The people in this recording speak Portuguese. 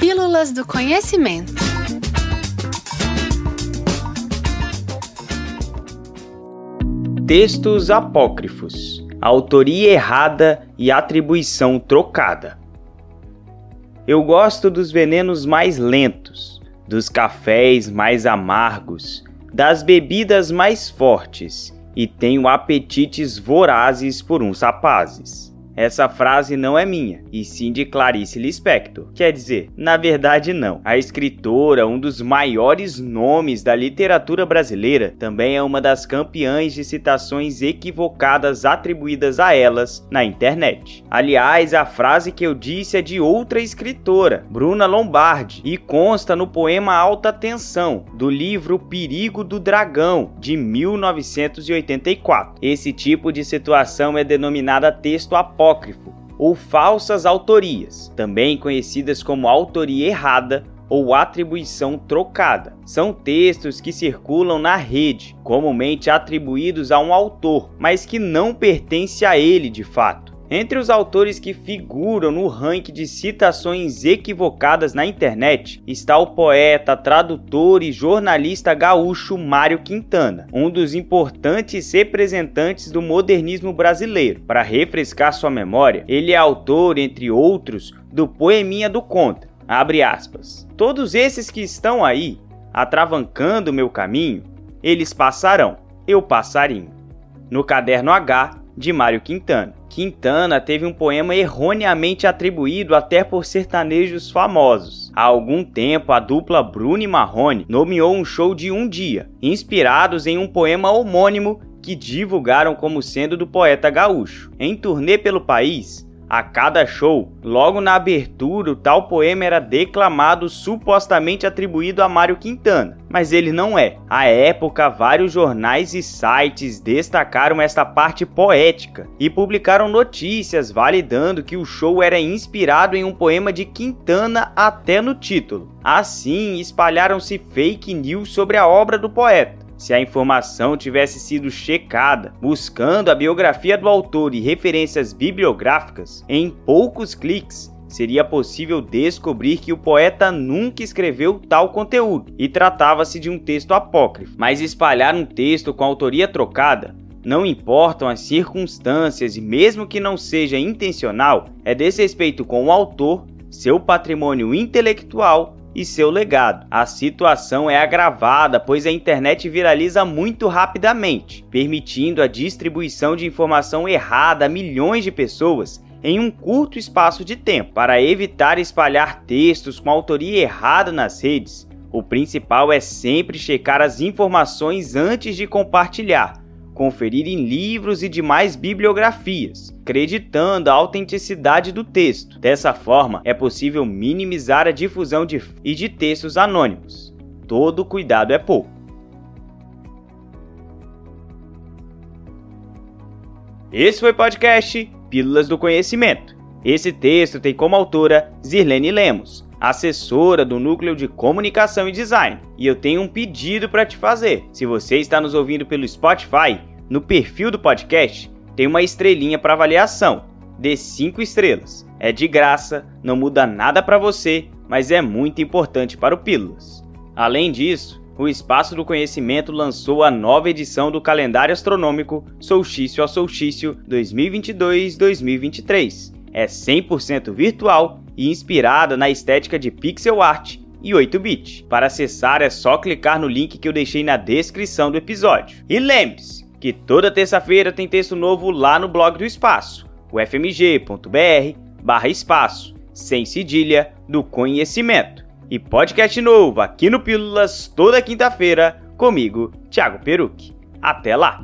Pílulas do Conhecimento. Textos apócrifos. Autoria errada e atribuição trocada. Eu gosto dos venenos mais lentos, dos cafés mais amargos, das bebidas mais fortes e tenho apetites vorazes por uns rapazes. Essa frase não é minha, e sim de Clarice Lispector. Quer dizer, na verdade não. A escritora, um dos maiores nomes da literatura brasileira, também é uma das campeãs de citações equivocadas atribuídas a elas na internet. Aliás, a frase que eu disse é de outra escritora, Bruna Lombardi, e consta no poema Alta Tensão, do livro Perigo do Dragão, de 1984. Esse tipo de situação é denominada texto apócrifo apócrifo ou falsas autorias, também conhecidas como autoria errada ou atribuição trocada. São textos que circulam na rede, comumente atribuídos a um autor, mas que não pertence a ele de fato. Entre os autores que figuram no ranking de citações equivocadas na internet está o poeta, tradutor e jornalista gaúcho Mário Quintana, um dos importantes representantes do modernismo brasileiro. Para refrescar sua memória, ele é autor, entre outros, do Poeminha do Contra. Abre aspas. Todos esses que estão aí, atravancando meu caminho, eles passarão, eu passarinho. No caderno H de Mário Quintana. Quintana teve um poema erroneamente atribuído até por sertanejos famosos. Há algum tempo, a dupla Bruno e Marrone nomeou um show de um dia, inspirados em um poema homônimo que divulgaram como sendo do poeta gaúcho. Em turnê pelo país, a cada show, logo na abertura, o tal poema era declamado supostamente atribuído a Mário Quintana, mas ele não é. À época, vários jornais e sites destacaram esta parte poética e publicaram notícias validando que o show era inspirado em um poema de Quintana até no título. Assim, espalharam-se fake news sobre a obra do poeta se a informação tivesse sido checada, buscando a biografia do autor e referências bibliográficas, em poucos cliques seria possível descobrir que o poeta nunca escreveu tal conteúdo e tratava-se de um texto apócrifo. Mas espalhar um texto com autoria trocada não importam as circunstâncias e, mesmo que não seja intencional, é desrespeito com o autor, seu patrimônio intelectual e seu legado. A situação é agravada pois a internet viraliza muito rapidamente, permitindo a distribuição de informação errada a milhões de pessoas em um curto espaço de tempo. Para evitar espalhar textos com autoria errada nas redes, o principal é sempre checar as informações antes de compartilhar conferir em livros e demais bibliografias, acreditando a autenticidade do texto. Dessa forma, é possível minimizar a difusão de e de textos anônimos. Todo cuidado é pouco. Esse foi o podcast Pílulas do Conhecimento. Esse texto tem como autora Zirlene Lemos assessora do Núcleo de Comunicação e Design. E eu tenho um pedido para te fazer. Se você está nos ouvindo pelo Spotify, no perfil do podcast tem uma estrelinha para avaliação. Dê 5 estrelas. É de graça, não muda nada para você, mas é muito importante para o Pílulas. Além disso, o Espaço do Conhecimento lançou a nova edição do calendário astronômico Solstício a Solstício 2022-2023. É 100% virtual e inspirada na estética de pixel art e 8-bit. Para acessar é só clicar no link que eu deixei na descrição do episódio. E lembre-se que toda terça-feira tem texto novo lá no blog do Espaço, o fmg.br barra espaço, sem cedilha, do conhecimento. E podcast novo aqui no Pílulas toda quinta-feira, comigo, Thiago Peruque. Até lá!